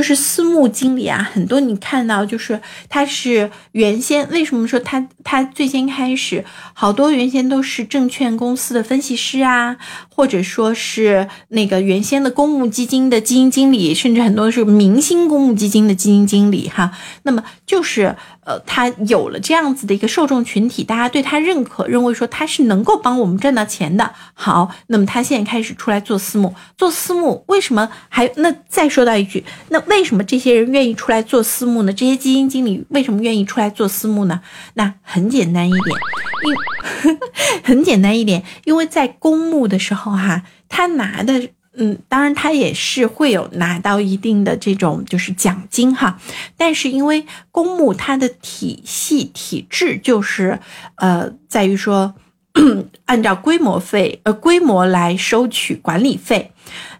就是私募经理啊，很多你看到就是他是原先为什么说他他最先开始好多原先都是证券公司的分析师啊，或者说是那个原先的公募基金的基金经理，甚至很多是明星公募基金的基金经理哈。那么就是呃，他有了这样子的一个受众群体，大家对他认可，认为说他是能够帮我们赚到钱的。好，那么他现在开始出来做私募，做私募为什么还那再说到一句那。为什么这些人愿意出来做私募呢？这些基金经理为什么愿意出来做私募呢？那很简单一点，因 很简单一点，因为在公募的时候哈，他拿的嗯，当然他也是会有拿到一定的这种就是奖金哈，但是因为公募它的体系体制就是呃，在于说 按照规模费呃规模来收取管理费，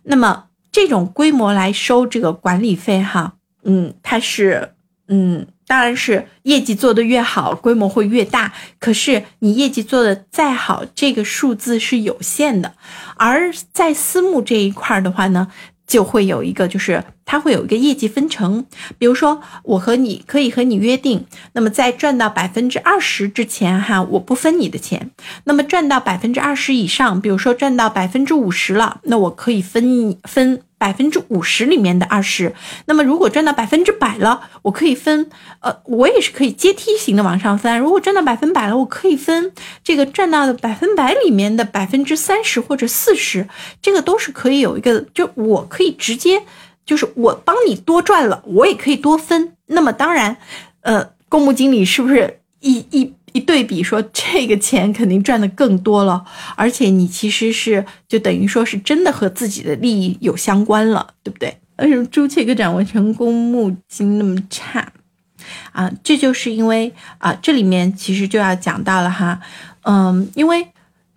那么。这种规模来收这个管理费，哈，嗯，它是，嗯，当然是业绩做得越好，规模会越大。可是你业绩做得再好，这个数字是有限的。而在私募这一块的话呢？就会有一个，就是它会有一个业绩分成。比如说，我和你可以和你约定，那么在赚到百分之二十之前，哈，我不分你的钱。那么赚到百分之二十以上，比如说赚到百分之五十了，那我可以分分。百分之五十里面的二十，那么如果赚到百分之百了，我可以分，呃，我也是可以阶梯型的往上分。如果赚到百分百了，我可以分这个赚到的百分百里面的百分之三十或者四十，这个都是可以有一个，就我可以直接，就是我帮你多赚了，我也可以多分。那么当然，呃，公募经理是不是一一？一对比说，这个钱肯定赚的更多了，而且你其实是就等于说是真的和自己的利益有相关了，对不对？为什么朱雀哥掌握成公募金那么差啊？这就是因为啊，这里面其实就要讲到了哈，嗯，因为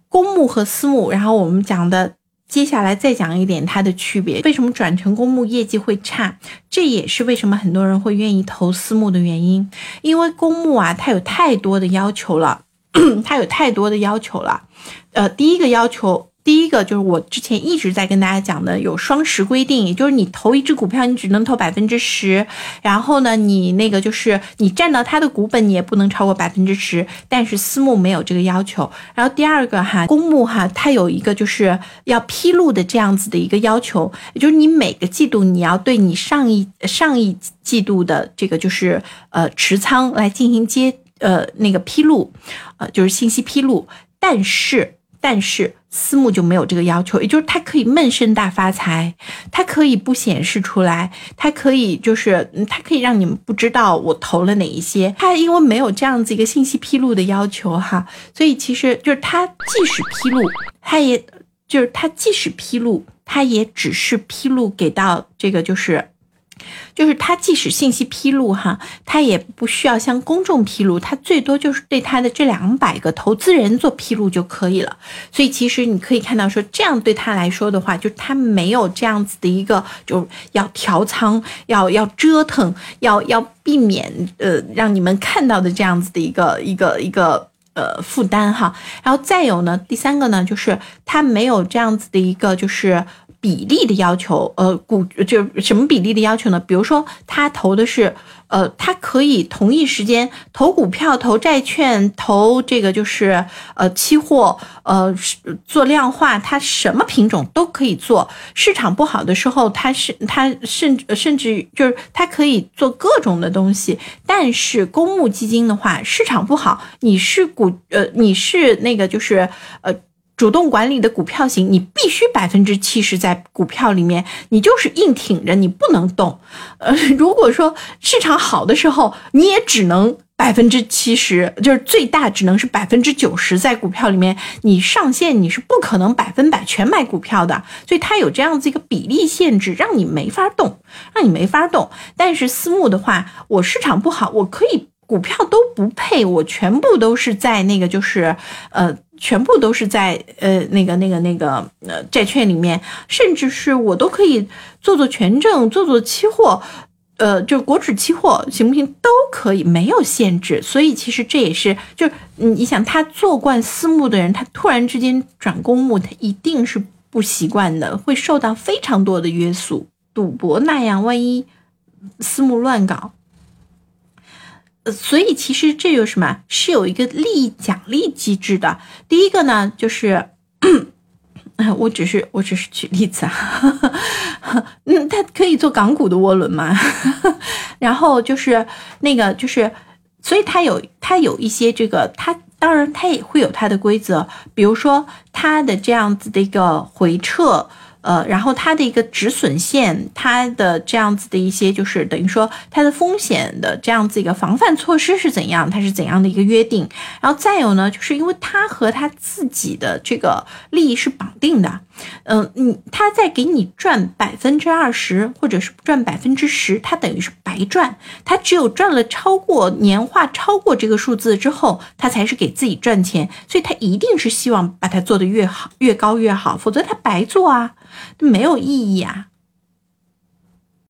公募和私募，然后我们讲的。接下来再讲一点它的区别，为什么转成公募业绩会差？这也是为什么很多人会愿意投私募的原因。因为公募啊，它有太多的要求了，它有太多的要求了。呃，第一个要求。第一个就是我之前一直在跟大家讲的，有双十规定，也就是你投一只股票，你只能投百分之十，然后呢，你那个就是你占到它的股本，你也不能超过百分之十。但是私募没有这个要求。然后第二个哈，公募哈，它有一个就是要披露的这样子的一个要求，也就是你每个季度你要对你上一上一季度的这个就是呃持仓来进行接呃那个披露，呃就是信息披露，但是。但是私募就没有这个要求，也就是它可以闷声大发财，它可以不显示出来，它可以就是它可以让你们不知道我投了哪一些。它因为没有这样子一个信息披露的要求哈，所以其实就是它即使披露，它也就是它即使披露，它也只是披露给到这个就是。就是他即使信息披露哈，他也不需要向公众披露，他最多就是对他的这两百个投资人做披露就可以了。所以其实你可以看到说，这样对他来说的话，就他没有这样子的一个，就要调仓，要要折腾，要要避免呃让你们看到的这样子的一个一个一个呃负担哈。然后再有呢，第三个呢，就是他没有这样子的一个就是。比例的要求，呃，股就什么比例的要求呢？比如说，他投的是，呃，他可以同一时间投股票、投债券、投这个就是呃期货，呃做量化，他什么品种都可以做。市场不好的时候，他是他甚至甚至就是他可以做各种的东西。但是公募基金的话，市场不好，你是股呃你是那个就是呃。主动管理的股票型，你必须百分之七十在股票里面，你就是硬挺着，你不能动。呃，如果说市场好的时候，你也只能百分之七十，就是最大只能是百分之九十在股票里面，你上限你是不可能百分百全买股票的，所以它有这样子一个比例限制，让你没法动，让你没法动。但是私募的话，我市场不好，我可以股票都不配，我全部都是在那个就是呃。全部都是在呃那个那个那个呃债券里面，甚至是我都可以做做权证，做做期货，呃，就国指期货行不行？都可以，没有限制。所以其实这也是，就是你想他做惯私募的人，他突然之间转公募，他一定是不习惯的，会受到非常多的约束。赌博那样，万一私募乱搞。呃，所以其实这有什么？是有一个利益奖励机制的。第一个呢，就是，我只是我只是举例子啊，嗯，它可以做港股的涡轮嘛。然后就是那个就是，所以它有它有一些这个，它当然它也会有它的规则，比如说它的这样子的一个回撤。呃，然后它的一个止损线，它的这样子的一些，就是等于说它的风险的这样子一个防范措施是怎样，它是怎样的一个约定，然后再有呢，就是因为它和它自己的这个利益是绑定的。嗯，你他在给你赚百分之二十，或者是赚百分之十，他等于是白赚。他只有赚了超过年化超过这个数字之后，他才是给自己赚钱。所以他一定是希望把它做得越好越高越好，否则他白做啊，没有意义啊。